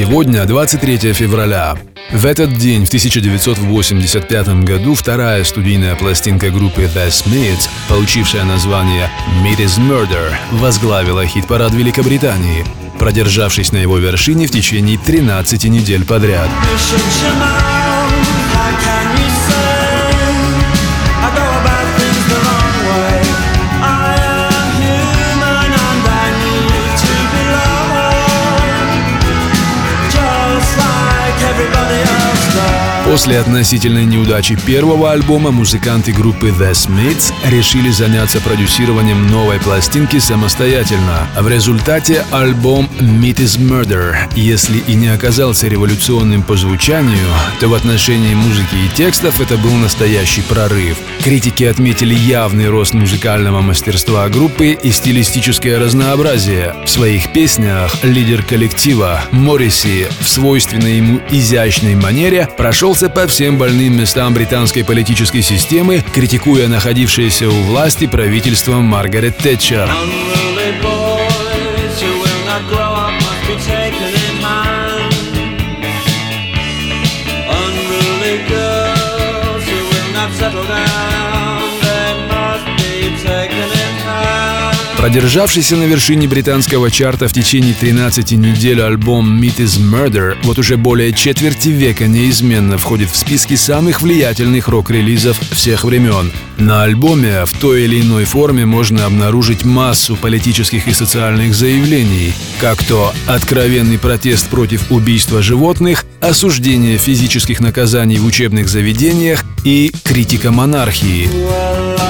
Сегодня 23 февраля. В этот день, в 1985 году, вторая студийная пластинка группы The Smiths, получившая название «Meat is Murder», возглавила хит-парад Великобритании, продержавшись на его вершине в течение 13 недель подряд. После относительной неудачи первого альбома музыканты группы The Smiths решили заняться продюсированием новой пластинки самостоятельно. В результате альбом Meat is Murder, если и не оказался революционным по звучанию, то в отношении музыки и текстов это был настоящий прорыв. Критики отметили явный рост музыкального мастерства группы и стилистическое разнообразие. В своих песнях лидер коллектива Морриси в свойственной ему изящной манере прошел прошелся по всем больным местам британской политической системы, критикуя находившееся у власти правительство Маргарет Тэтчер. settle down Продержавшийся на вершине британского чарта в течение 13 недель альбом Meat is Murder вот уже более четверти века неизменно входит в списки самых влиятельных рок-релизов всех времен. На альбоме в той или иной форме можно обнаружить массу политических и социальных заявлений, как то откровенный протест против убийства животных, осуждение физических наказаний в учебных заведениях и критика монархии.